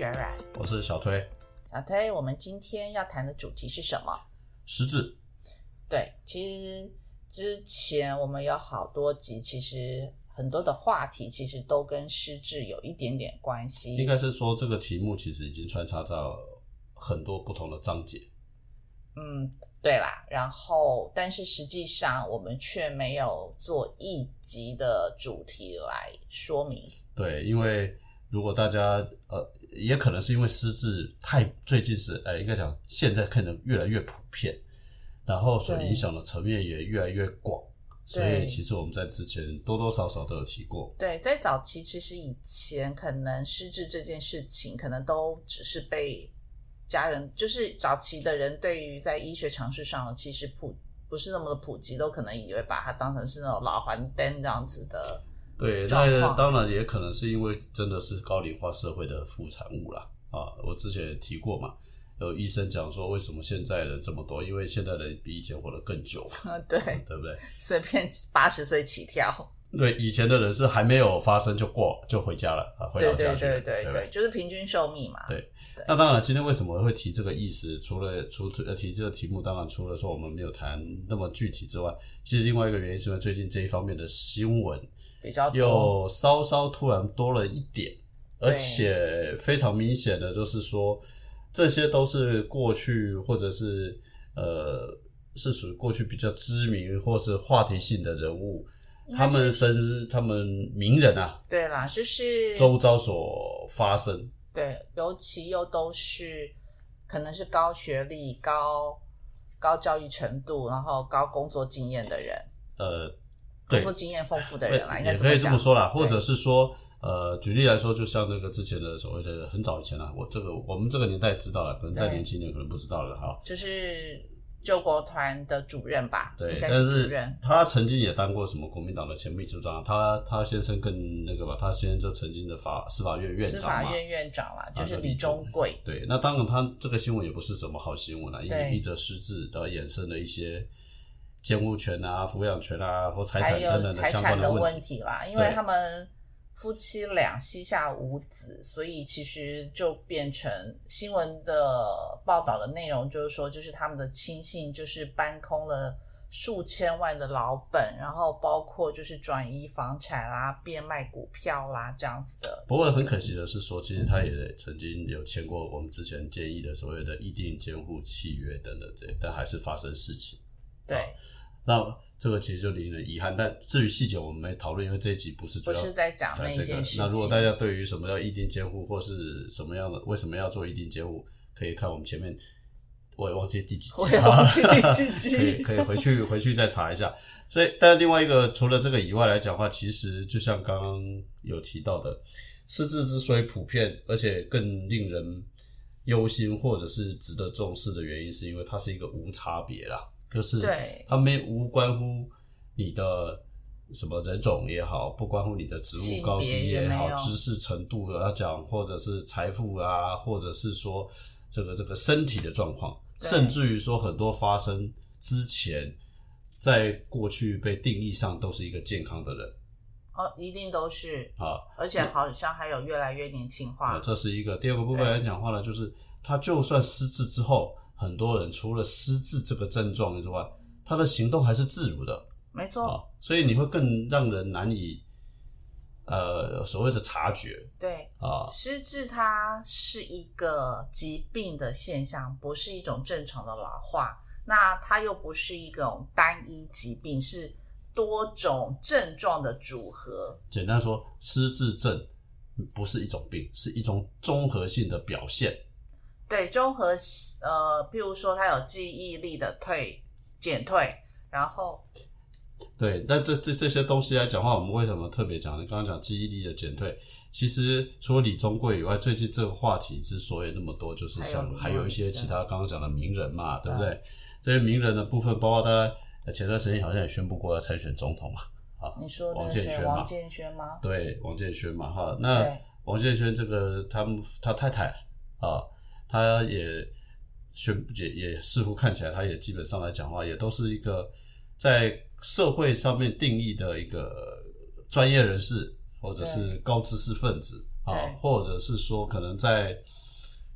雪软，我是小推。小推，我们今天要谈的主题是什么？失智。对，其实之前我们有好多集，其实很多的话题其实都跟失智有一点点关系。应该是说这个题目其实已经穿插到很多不同的章节。嗯，对啦。然后，但是实际上我们却没有做一集的主题来说明。对，因为如果大家呃，也可能是因为失智太最近是呃，应该讲现在可能越来越普遍，然后所影响的层面也越来越广，所以其实我们在之前多多少少都有提过。对，在早期其实以前可能失智这件事情，可能都只是被家人，就是早期的人对于在医学常识上其实普不是那么的普及，都可能以为把它当成是那种老还灯这样子的。对，那当然也可能是因为真的是高龄化社会的副产物啦。啊，我之前也提过嘛，有医生讲说，为什么现在人这么多？因为现在人比以前活得更久。对，对不对？随便八十岁起跳。对，以前的人是还没有发生就过就回家了啊，回老家去。对对对对，就是平均寿命嘛。对。那当然，今天为什么会提这个意思？除了除呃提这个题目，当然除了说我们没有谈那么具体之外，其实另外一个原因是因为最近这一方面的新闻。比较又稍稍突然多了一点，而且非常明显的就是说，这些都是过去或者是呃是属于过去比较知名或是话题性的人物，他们甚至，他们名人啊，对啦，就是周遭所发生，对，尤其又都是可能是高学历、高高教育程度，然后高工作经验的人，呃。工作经验丰富的人啦，也可以这么说啦，或者是说，呃，举例来说，就像那个之前的所谓的很早以前啊，我这个我们这个年代知道了，可能再年轻点可能不知道了哈。就是救国团的主任吧，对，但是他曾经也当过什么国民党的前秘书长，他他先生更那个吧，他先生就曾经的法司法院院长嘛，司法院院长啦，就是李忠贵。对，那当然他这个新闻也不是什么好新闻啊，因为一则失智而衍生了一些。监护权啊、抚养权啊或财产等等的相关的问题啦，因为他们夫妻俩膝下无子，所以其实就变成新闻的报道的内容，就是说，就是他们的亲信就是搬空了数千万的老本，然后包括就是转移房产啦、变卖股票啦这样子的。不过很可惜的是，说其实他也曾经有签过我们之前建议的所谓的议定监护契约等等这，但还是发生事情。对，那这个其实就令人遗憾。但至于细节，我们没讨论，因为这一集不是主要在讲那件事。那如果大家对于什么叫一定监护，或是什么样的，为什么要做一定监护，可以看我们前面，我也忘记第几集，我也忘记第几集，可以可以回去回去再查一下。所以，但另外一个除了这个以外来讲的话，其实就像刚刚有提到的，失智之所以普遍，而且更令人忧心或者是值得重视的原因，是因为它是一个无差别啦。就是他没无关乎你的什么人种也好，不关乎你的职务高低也好，知识程度要讲，或者是财富啊，或者是说这个这个身体的状况，甚至于说很多发生之前，在过去被定义上都是一个健康的人。哦，一定都是。啊，而且好像还有越来越年轻化。这是一个。第二个部分来讲话呢，就是他就算失智之后。很多人除了失智这个症状之外，他的行动还是自如的，没错。所以你会更让人难以，呃，所谓的察觉。对啊，失智它是一个疾病的现象，不是一种正常的老化。那它又不是一种单一疾病，是多种症状的组合。简单说，失智症不是一种病，是一种综合性的表现。对，综合呃，譬如说他有记忆力的退减退，然后对，那这这这些东西来讲话，我们为什么特别讲？你刚刚讲记忆力的减退，其实除了李宗贵以外，最近这个话题之所以那么多，就是像还有一些其他刚刚讲的名人嘛，对不对？这些名人的部分，包括他前段时间好像也宣布过要参选总统嘛，啊，你说王建轩嘛？王建轩吗？对，王建轩嘛，哈，那王建轩这个他们他太太啊。他也宣也也似乎看起来，他也基本上来讲话，也都是一个在社会上面定义的一个专业人士或者是高知识分子啊，或者是说可能在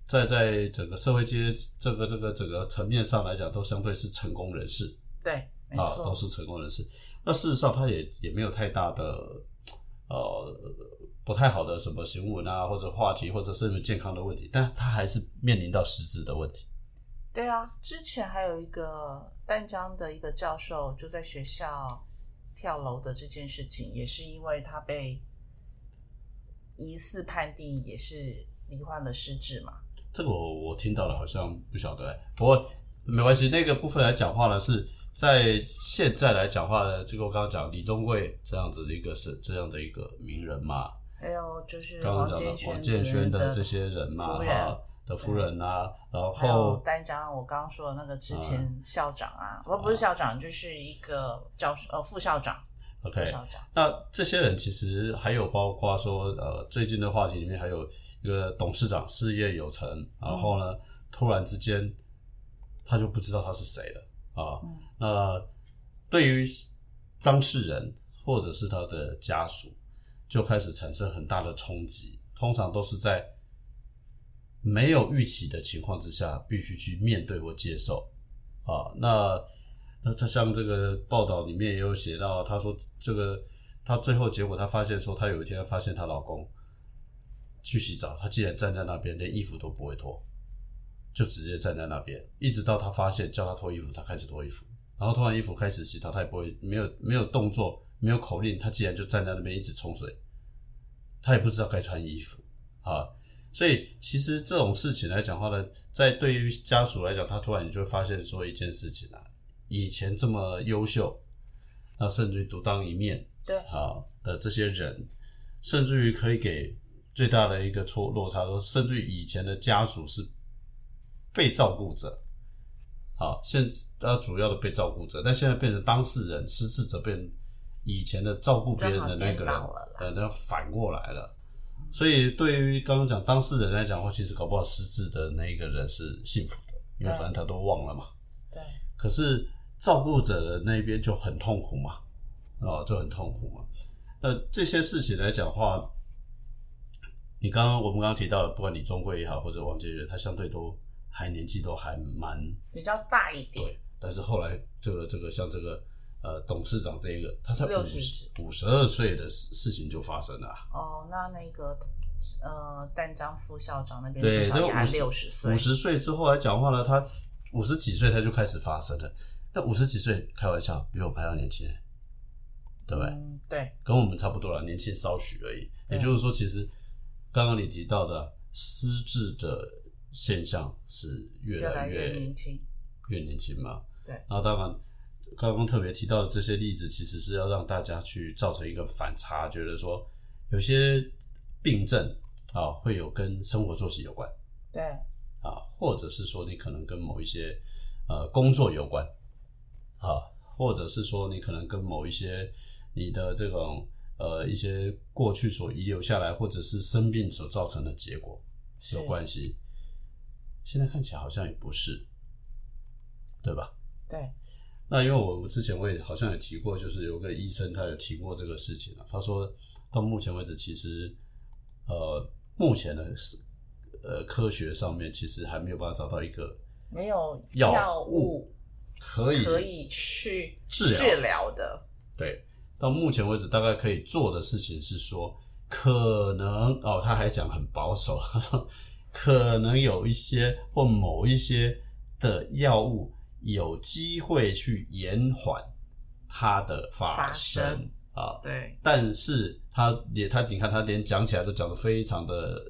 在在整个社会阶这个这个整个层面上来讲，都相对是成功人士。对，啊，都是成功人士。那事实上，他也也没有太大的呃不太好的什么新闻啊，或者话题，或者甚至健康的问题，但他还是面临到实质的问题。对啊，之前还有一个淡江的一个教授就在学校跳楼的这件事情，也是因为他被疑似判定也是罹患了失智嘛。这个我我听到了，好像不晓得、不过没关系。那个部分来讲话呢，是在现在来讲话呢，这个我刚刚讲李宗贵这样子的一个是这样的一个名人嘛，还有就是刚刚讲的王建轩的的这些人嘛，的夫人啊，然后丹江，我刚刚说的那个之前校长啊，不、不是校长，就是一个教授呃副校长，OK，那这些人其实还有包括说，呃，最近的话题里面还有一个董事长事业有成，然后呢，突然之间他就不知道他是谁了啊。嗯。那对于当事人或者是他的家属，就开始产生很大的冲击，通常都是在没有预期的情况之下，必须去面对或接受。啊。那那他像这个报道里面也有写到，他说这个他最后结果他发现说，他有一天发现她老公去洗澡，他竟然站在那边连衣服都不会脱，就直接站在那边，一直到他发现叫他脱衣服，他开始脱衣服，然后脱完衣服开始洗澡，他也不会没有没有动作，没有口令，他竟然就站在那边一直冲水，他也不知道该穿衣服啊。所以其实这种事情来讲话呢，在对于家属来讲，他突然你就会发现说一件事情啊，以前这么优秀，那甚至于独当一面对，啊的这些人，甚至于可以给最大的一个错落差，说甚至于以前的家属是被照顾者，好，现他主要的被照顾者，但现在变成当事人，失智者变成以前的照顾别人的那个呃，那反过来了。所以对于刚刚讲当事人来讲的话，其实搞不好失智的那一个人是幸福的，因为反正他都忘了嘛。对，可是照顾者的那边就很痛苦嘛，哦，就很痛苦嘛。那这些事情来讲的话，你刚刚我们刚刚提到的，不管李宗贵也好，或者王杰元，他相对都还年纪都还蛮比较大一点，对，但是后来这个这个像这个呃董事长这一个，他才五60十五十二岁的事事情就发生了啊。哦，那那个呃淡江副校长那边对，至少也还这个五十六十岁五，十岁之后来讲话呢，他五十几岁他就开始发生了。那五十几岁，开玩笑，比我们还要年轻，对不对？嗯，对，跟我们差不多了，年轻稍许而已。也就是说，其实刚刚你提到的失智的现象是越越来来越越年轻，越年轻嘛。对然后当然，刚刚特别提到的这些例子，其实是要让大家去造成一个反差，觉得说有些病症啊会有跟生活作息有关。对，啊，或者是说你可能跟某一些呃工作有关。啊，或者是说你可能跟某一些你的这种呃一些过去所遗留下来，或者是生病所造成的结果有关系。现在看起来好像也不是，对吧？对，那因为我我之前我也好像也提过，就是有个医生他有提过这个事情啊，他说到目前为止，其实呃目前的是呃科学上面其实还没有办法找到一个没有药药物物可以可以去治疗治疗的，对，到目前为止大概可以做的事情是说，可能哦，他还讲很保守，他说可能有一些或某一些的药物有机会去延缓它的发发生。生啊，对，但是他也他你看他连讲起来都讲得非常的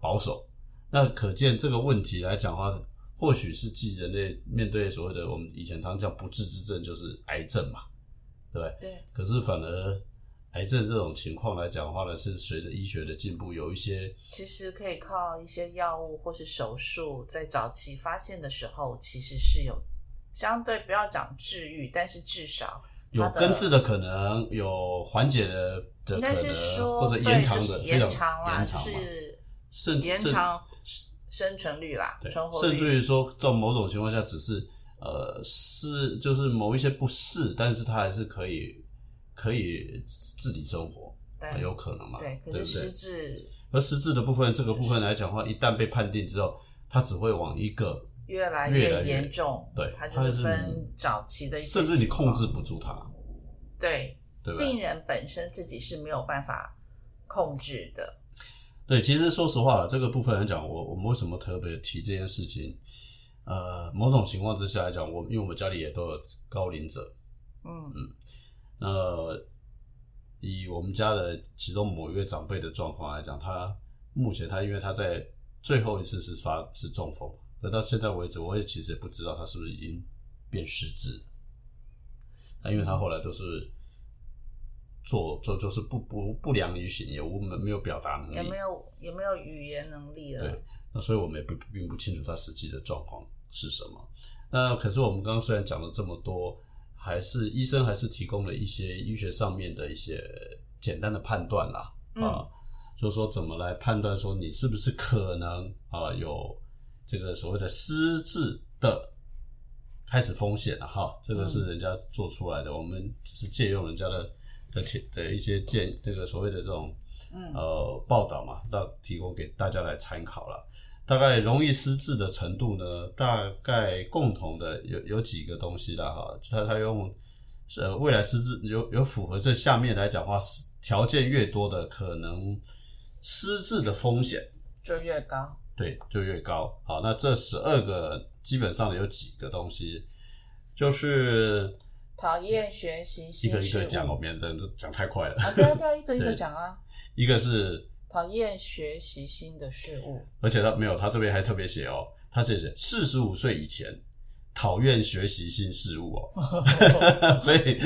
保守，那可见这个问题来讲的话，或许是继人类面对所谓的我们以前常讲不治之症，就是癌症嘛，对不对？对，可是反而癌症这种情况来讲的话呢，是随着医学的进步，有一些其实可以靠一些药物或是手术，在早期发现的时候，其实是有相对不要讲治愈，但是至少有根治的可能，有缓解的的可能，说或者延长的延长啦，就是延长生存率啦，存活甚至。于说，在某种情况下，只是呃是就是某一些不适，但是它还是可以可以自理生活，对有可能嘛？对，可是失？智可而失智的部分，这个部分来讲的话，一旦被判定之后，它只会往一个越来越严重，对它它就是是分早期的一些甚至你控制不住它，对对？病人本身自己是没有办法控制的。对，其实说实话，这个部分来讲，我我们为什么特别提这件事情？呃，某种情况之下来讲，我因为我们家里也都有高龄者，嗯嗯那以我们家的其中某一位长辈的状况来讲，他目前他因为他在最后一次是发是中风，那到现在为止，我也其实也不知道他是不是已经变失智了。那因为他后来都是做做就是不不不良于行，也无没有表达能力，也没有也没有语言能力了。对，那所以我们也不并不清楚他实际的状况是什么。那可是我们刚刚虽然讲了这么多，还是医生还是提供了一些医学上面的一些简单的判断啦，嗯啊，就是说怎么来判断说你是不是可能啊有这个所谓的失智的开始风险了哈，这个是人家做出来的，我们只是借用人家的的帖的一些建那个所谓的这种嗯呃报道嘛，到提供给大家来参考了。大概容易失智的程度呢，大概共同的有有几个东西啦哈，他他用呃未来失智有有符合这下面来讲的话，条件越多的可能失智的风险就越高。对就越高。好，那这十二个基本上有几个东西，就是讨厌学习一新事物个一个讲，我免得这讲太快了。啊，对啊对啊，一个一个讲啊。一个是讨厌学习新的事物，而且他没有，他这边还特别写哦，他写写四十五岁以前讨厌学习新事物哦，所以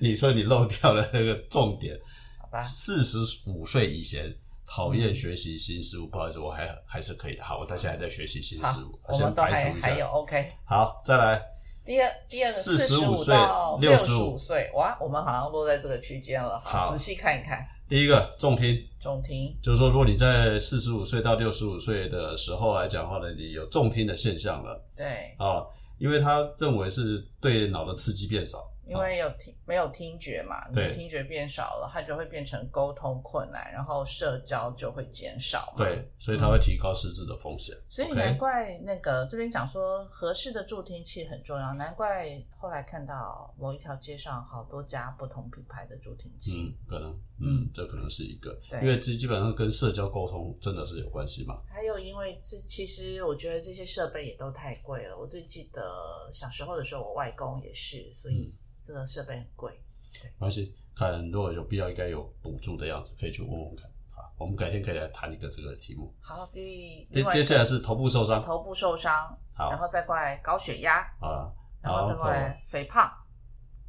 你说你漏掉了那个重点，好吧？四十五岁以前讨厌学习新事物，不好意思，我还还是可以的，好，我到现在还在学习新事物，，我先排除一下。还还有，OK。好，再来，第二第二个45五岁到六十65五岁，哇，我们好像落在这个区间了。好仔细看一看，第一个重听，重听，就是说，如果你在四十五岁到六十五岁的时候来讲的话呢，你有重听的现象了。对，啊，因为他认为是对脑的刺激变少，因为有听没有听觉嘛，你对的听觉变少了，它就会变成沟通困难，然后社交就会减少嘛。对，所以它会提高失智的风险。所以难怪那个这边讲说合适的助听器很重要，难怪后来看到某一条街上好多家不同品牌的助听器。嗯，可能，嗯，这可能是一个，对因为这基本上跟社交沟通真的是有关系嘛。还有，因为这其实我觉得这些设备也都太贵了。我最记得小时候的时候，我外公也是，所以这个设备很贵。没关系，看如果有必要，应该有补助的样子，可以去问问看。好，我们改天可以来谈一个这个题目。好，第接接下来是头部受伤头部受伤，好然后再过来高血压，啊，然后再过来肥胖，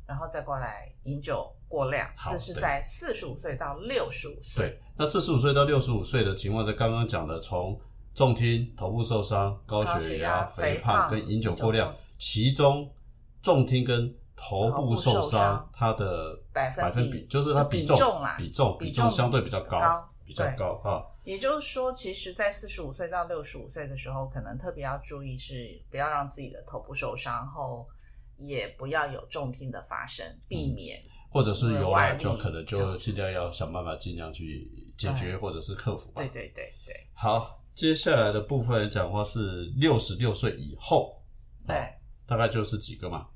然后再过来饮酒过量。好这是在四十五岁到六十五岁。对，那四十五岁到六十五岁的情况，在刚刚讲的，从重听、头部受伤、高高血血压、肥肥胖跟饮酒过量，其中重听跟头部受伤伤，它的百分比百分比就是它比重重啦比重比重相对比较高高，比较高啊。也就是说，其实，在四十五岁到六十五岁的时候，可能特别要注意是不要让自己的头部受伤后，也不要有重听的发生，避免。或者是有了，外力就可能就就尽量要想办法尽量去解决或者是克服吧对。对对对好，接下来的部分讲话是六十六岁以后，对，大概就是几个嘛？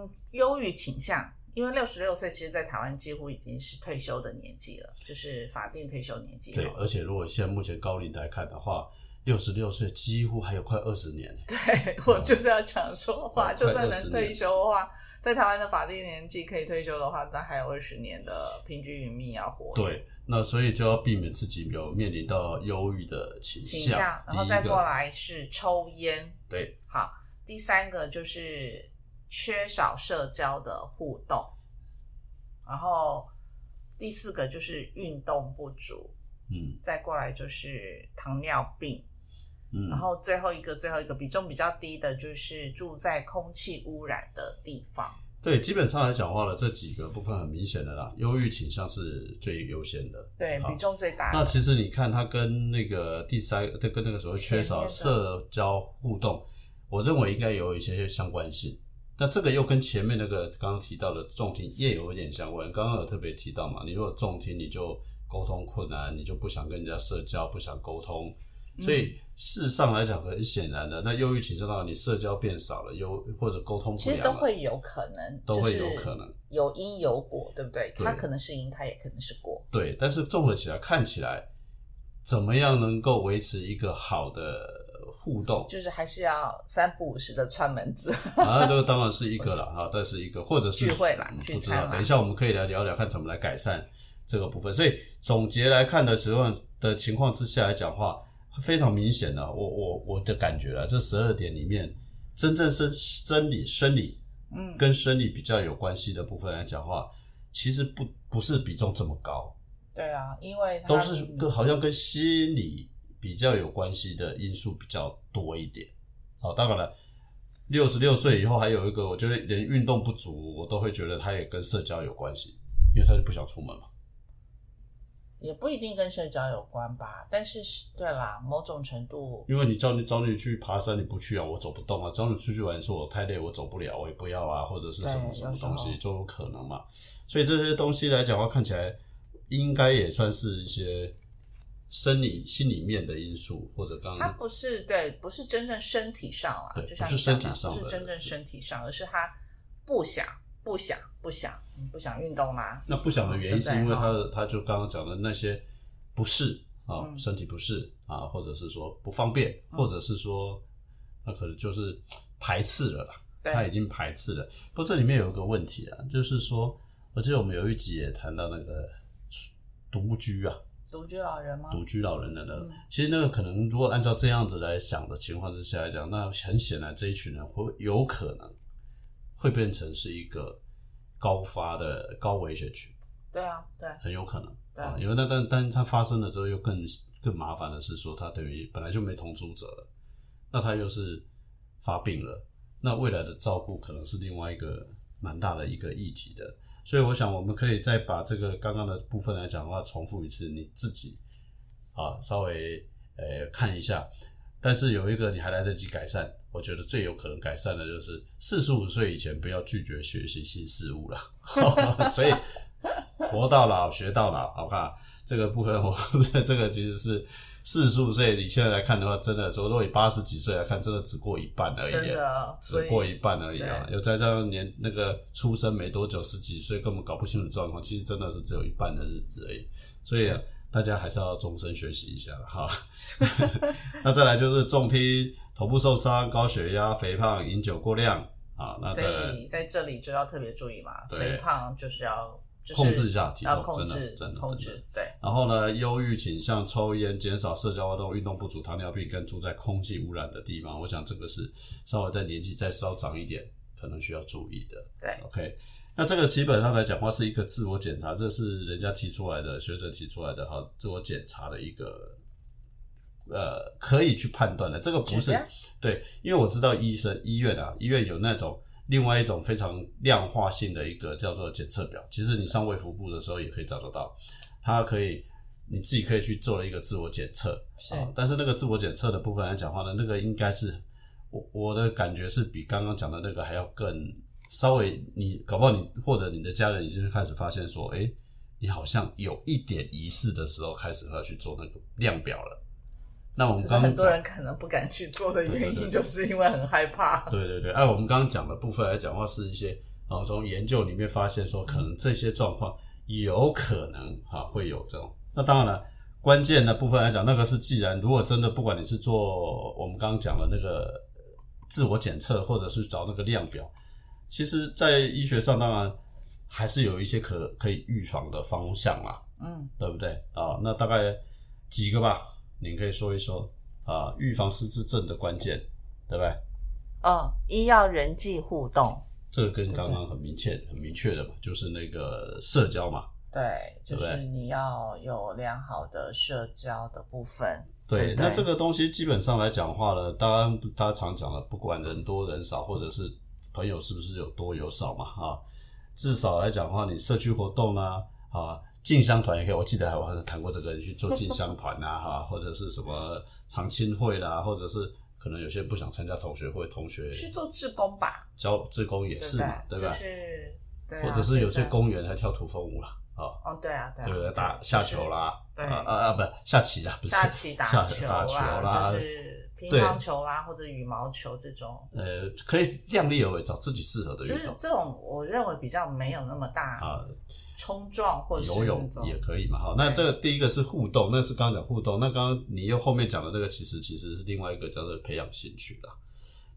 嗯，忧郁倾向，因为六十六岁其实，在台湾几乎已经是退休的年纪了，就是法定退休年纪对，而且如果现在目前高龄来看的话，六十六岁几乎还有快二十年。对 我就是要讲说话，嗯就算能退休的话，在台湾的法定年纪可以退休的话，那还有二十年的平均余命要活。对，那所以就要避免自己有面临到忧郁的倾倾向，然后再过来是抽烟。对，好，第三个就是缺少社交的互动，然后第四个就是运动不足，嗯再过来就是糖尿病，嗯然，后最后一个最后一个比重比较低的就是住在空气污染的地方。对，基本上来讲话呢，这几个部分很明显的啦，忧郁倾向是最优先的。对，比重最大。那其实你看，它跟那个第三，这跟那个所谓缺少社交互动，我认为应该有一些相关性。那这个又跟前面那个刚刚提到的重听也有一点相关。刚刚有特别提到嘛，你如果重听，你就沟通困难，你就不想跟人家社交，不想沟通。嗯所以事实上来讲，很显然的，那忧郁倾向到你社交变少了，忧或者沟通不其实良，都会有可能，都会有可能有因有果，对不对？对它可能是因，它也可能是果。对。但是综合起来看起来，怎么样能够维持一个好的互动？就是还是要三不五时的串门子，啊，这个当然是一个了 哈，但是一个或者是聚会啦嗯聚不知道。等一下我们可以来聊聊看怎么来改善这个部分。所以总结来看的时候的情况之下来讲话，非常明显的，我我我的感觉了，这十二点里面真正是生理生理嗯，跟生理比较有关系的部分来讲话，其实不不是比重这么高，对啊，因为都是跟好像跟心理比较有关系的因素比较多一点。好，当然了，六十六岁以后还有一个，我觉得连运动不足，我都会觉得他也跟社交有关系，因为他就不想出门嘛。也不一定跟社交有关吧，但是对啦，某种程度，因为你叫你找你去爬山，你不去啊，我走不动啊；找你出去玩，说我太累，我走不了，我也不要啊，或者是什么什么东西就有可能嘛。所以这些东西来讲的话，看起来应该也算是一些生理、心里面的因素，或者刚刚它不是对，不是真正身体上啦，对就像不是身体上的不是真正身体上，而是他不想、不想、不想、嗯不想运动啦。那不想的原因是因为他的，他就刚刚讲的那些不适啊，嗯。身体不适啊，或者是说不方便，或者是说那可能就是排斥了啦，对。他已经排斥了。不过这里面有一个问题啊，就是说，我记得我们有一集也谈到那个独居啊，独居老人吗？独居老人的那个，嗯其实那个可能如果按照这样子来想的情况之下来讲，那很显然这一群人会有可能会变成是一个高发的高危险群。对啊，对，很有可能对啊，因为那但但它发生了之后，又更更麻烦的是说，它等于本来就没同住者了，那他又是发病了，那未来的照顾可能是另外一个蛮大的一个议题的。所以我想，我们可以再把这个刚刚的部分来讲的话，重复一次，你自己啊稍微呃看一下。但是有一个你还来得及改善，我觉得最有可能改善的就是四十五岁以前不要拒绝学习新事物了。所以活到老学到老，好不好？这个部分我 这个其实是四十五岁，你现在来看的话，真的说，如果以八十几岁来看，真的只过一半而已。真的，只过一半而已啊！对有再加上年那个出生没多久，十几岁根本搞不清楚状况，其实真的是只有一半的日子而已。所以、啊、大家还是要终身学习一下了哈。那再来就是重听、头部受伤、高血压、肥胖、饮酒过量啊。那所以在这里就要特别注意嘛，肥胖就是要就是控制一下体重控真的制真的真的。制，对，然后呢，忧郁倾向、抽烟、减少社交活动、运动不足、糖尿病，跟住在空气污染的地方，我想这个是稍微在年纪再稍长一点，可能需要注意的。对，OK，那这个基本上来讲话是一个自我检查，这是人家提出来的，学者提出来的哈，自我检查的一个呃可以去判断的，这个不是对，因为我知道医生医院啊，医院有那种另外一种非常量化性的一个叫做检测表，其实你上卫福部的时候也可以找得到，它可以你自己可以去做了一个自我检测是啊，但是那个自我检测的部分来讲话呢，那个应该是我我的感觉是比刚刚讲的那个还要更稍微你搞不好你或者你的家人已经开始发现说，诶，你好像有一点疑似的时候，开始要去做那个量表了。那我们刚刚很多人可能不敢去做的原因，就是因为很害怕。对对对，哎、我们刚刚讲的部分来讲的话，是一些啊，从研究里面发现说，可能这些状况有可能哈、会有这种。那当然了，关键的部分来讲，那个是既然如果真的不管你是做我们刚刚讲的那个呃自我检测，或者是找那个量表，其实在医学上当然还是有一些可可以预防的方向啦。嗯，对不对啊？那大概几个吧，您可以说一说啊，预防失智症的关键，对不对？哦，一要人际互动，这个跟刚刚很明确、很明确的嘛，就是那个社交嘛。对，就是你要有良好的社交的部分。对，对那这个东西基本上来讲话呢，当然大家常讲了，不管人多人少，或者是朋友是不是有多有少嘛，啊，至少来讲的话，你社区活动呢，啊，进香团也可以。我记得我好像谈过这个，你去做进香团啊，哈，或者是什么常青会啦，或者是可能有些不想参加同学会，同学去做志工吧，教志工也是嘛，？对吧？就是，对啊或者是有些公园还跳土风舞啦，啊，啊，哦，对啊，对啊，对不对？打下球啦，对啊啊啊，不下棋啦，不是下棋、打打球啦，就，是乒乓球啦，或者羽毛球这种，呃，可以量力而为，找自己适合的就是运动这种，我认为比较没有那么大啊。冲撞或者是游泳也可以嘛，好，那这个第一个是互动，那是刚刚讲互动，那刚刚你又后面讲的这个，其实其实是另外一个叫做培养兴趣啦，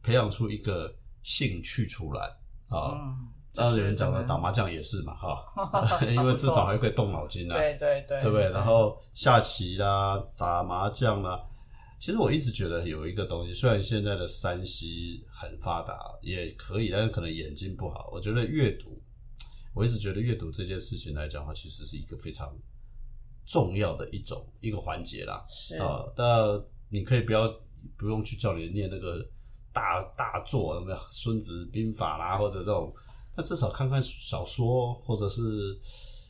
培养出一个兴趣出来啊。嗯，当然有人讲了打麻将也是嘛，哈，因为至少还可以动脑筋啊，对对对，对不对？然后下棋啦，打麻将啦，其实我一直觉得有一个东西，虽然现在的山西很发达，也可以，但是可能眼睛不好。我觉得阅读，我一直觉得阅读这件事情来讲的话，其实是一个非常重要的一种一个环节啦。是啊，那你可以不要不用去叫你念那个大大作，有没有《孙子兵法》啦，或者这种，那至少看看小说，或者是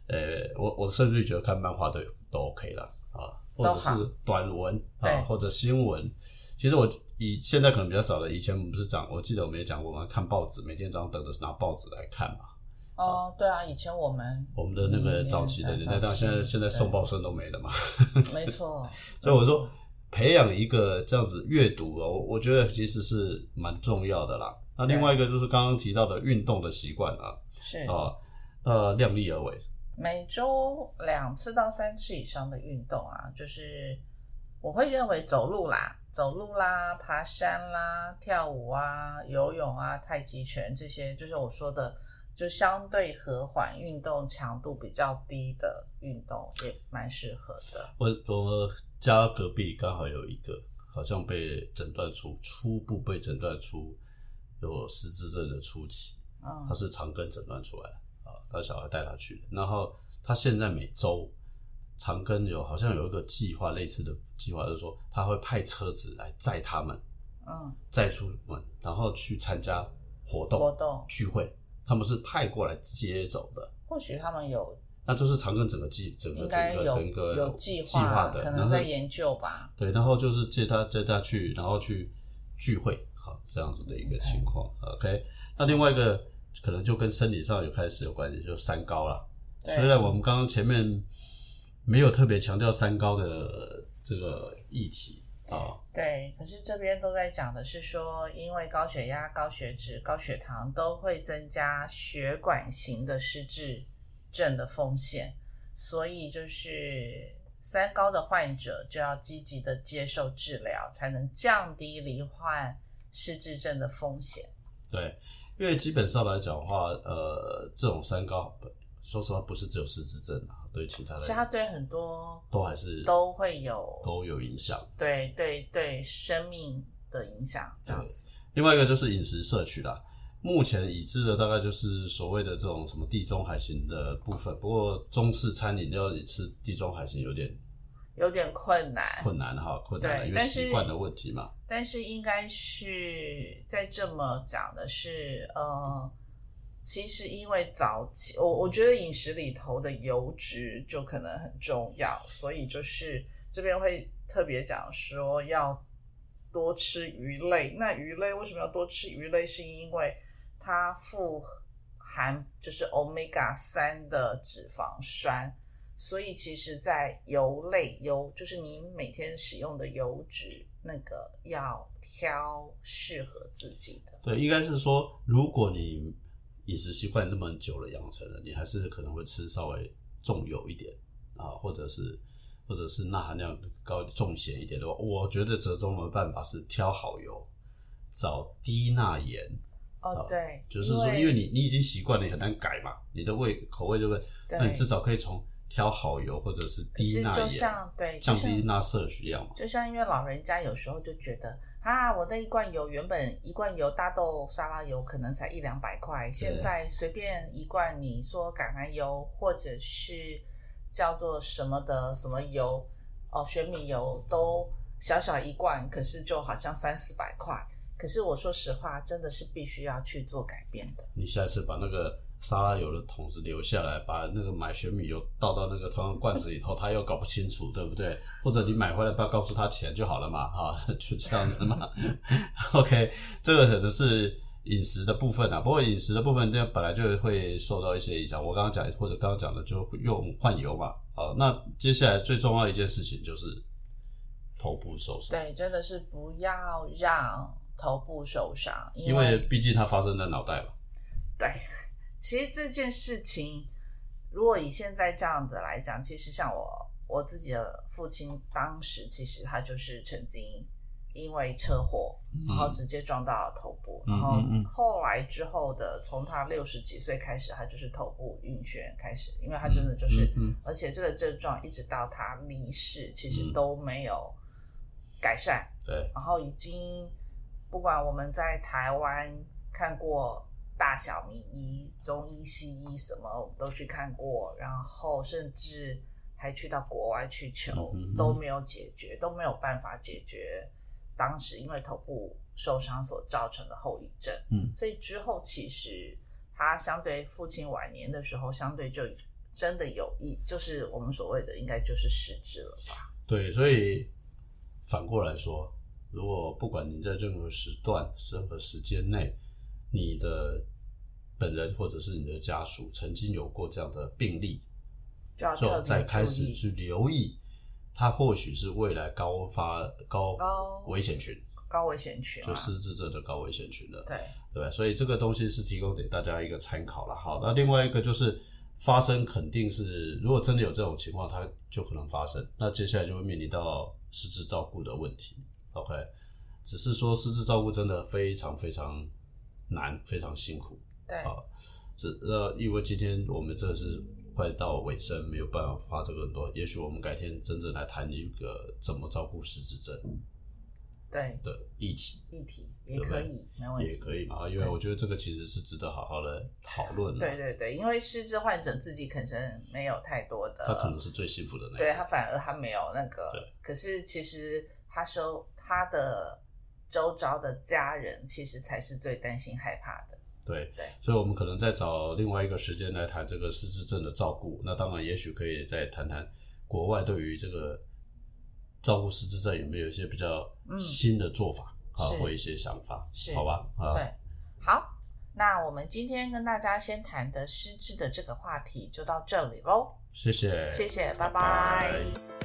呃，我我甚至于觉得看漫画都都 OK 了啊，或者是短文啊，或者新闻。其实我以现在可能比较少了，以前我们不是讲，我记得我们也讲过，嘛看报纸，每天早上等着拿报纸来看嘛。哦，对啊，以前我们我们的那个嗯早期的年代，但现在现在送报生都没了嘛。没错，所以我说，培养一个这样子阅读哦，我我觉得其实是蛮重要的啦。那另外一个就是刚刚提到的运动的习惯啊，是啊，呃，量力而为。每周两次到三次以上的运动啊，就是我会认为走路啦、走路啦、爬山啦、跳舞啊、游泳啊、太极拳这些，就是我说的，就相对和缓、运动强度比较低的运动，也蛮适合的。我我家隔壁刚好有一个，好像被诊断出初步被诊断出有失智症的初期，嗯他是长庚诊断出来的啊，他小孩带他去的，然后他现在每周长庚有好像有一个计划类似的计划，就是说他会派车子来载他们。嗯，载出门，然后去参加活动、活动聚会，他们是派过来接走的。或许他们有那就是长庚整个计整个整个整个有计计划的，可能在研究吧。对，然后就是接他接他去，然后去聚会，好这样子的一个情况。OK，那另外一个可能就跟生理上有开始有关系，就三高了。虽然我们刚刚前面没有特别强调三高的这个议题啊，对，可是这边都在讲的是说，因为高血压、高血脂、高血糖都会增加血管型的失智症的风险，所以就是三高的患者就要积极的接受治疗，才能降低罹患失智症的风险。对，因为基本上来讲的话，呃，这种三高，说实话不是只有失智症啊，对其他其实它对很多都还是都会有都有影响。对对对生命的影响，这样子。另外一个就是饮食摄取啦，目前已知的大概就是所谓的这种什么地中海型的部分，不过中式餐饮要吃地中海型有点有点困难，困难哈，困难，因为习惯的问题嘛。但是应该是在这么讲的是，呃，其实因为早期，我我觉得饮食里头的油脂就可能很重要，所以就是这边会特别讲说要多吃鱼类。那鱼类为什么要多吃鱼类？是因为它富含就是 omega 三的脂肪酸。所以其实，在油类油就是你每天使用的油脂，那个要挑适合自己的。对，应该是说，如果你饮食习惯那么久了养成了，你还是可能会吃稍微重油一点啊，或者是或者是钠含量高重咸一点的话，我觉得折中的办法是挑好油，找低钠盐。哦，对，就是说，因为你你已经习惯了，你很难改嘛，你的味口味就会，那你至少可以从挑好油或者是低钠就盐，像对，降低钠摄取量嘛。就像因为老人家有时候就觉得啊，我那一罐油原本一罐油大豆沙拉油可能才一两百块，现在随便一罐你说橄榄油或者是叫做什么的什么油哦，玄米油都小小一罐，可是就好像三四百块。可是我说实话，真的是必须要去做改变的。你下次把那个沙拉油的桶子留下来，把那个买玄米油倒到那个同样罐子里头，他又搞不清楚，对不对？或者你买回来不要告诉他钱就好了嘛，哈，就这样子嘛。OK，这个可能是饮食的部分啊，不过饮食的部分这本来就会受到一些影响。我刚刚讲或者刚刚讲的，就用换油嘛。好，那接下来最重要一件事情就是头部受伤，对，真的是不要让头部受伤，因为毕竟它发生在脑袋嘛。对，其实这件事情，如果以现在这样子来讲，其实像我我自己的父亲，当时其实他就是曾经因为车祸，然后直接撞到了头部，然后后来之后的，从他六十几岁开始，他就是头部晕眩开始，因为他真的就是，而且这个症状一直到他离世，其实都没有改善。对，然后已经不管我们在台湾看过。大小名医、中医、西医什么都去看过，然后甚至还去到国外去求，都没有解决，都没有办法解决当时因为头部受伤所造成的后遗症。嗯，所以之后其实他相对父亲晚年的时候，相对就真的有意，就是我们所谓的应该就是失智了吧？对，所以反过来说，如果不管你在任何时段、任何时间内，你的本人或者是你的家属曾经有过这样的病例，就再开始去留意，他或许是未来高发高危险群，高危险群，就失智症的高危险群了，对对，所以这个东西是提供给大家一个参考了。好，那另外一个就是发生肯定是，如果真的有这种情况，它就可能发生，那接下来就会面临到失智照顾的问题。OK，只是说失智照顾真的非常非常难，非常辛苦。啊，这那，因为今天我们这是快到尾声，没有办法发这个很多。也许我们改天真正来谈一个怎么照顾失智症，对的议题，议题也可以，没问题，也可以嘛。因为我觉得这个其实是值得好好的讨论。对对对，因为失智患者自己可能没有太多的，他可能是最幸福的那，对他反而他没有那个，可是其实他收他的周遭的家人，其实才是最担心害怕的。对，所以，我们可能再找另外一个时间来谈这个失智症的照顾。那当然，也许可以再谈谈国外对于这个照顾失智症有没有一些比较新的做法啊，或一些想法，好吧？啊，对，好，那我们今天跟大家先谈的失智的这个话题就到这里喽。谢谢，谢谢，拜拜。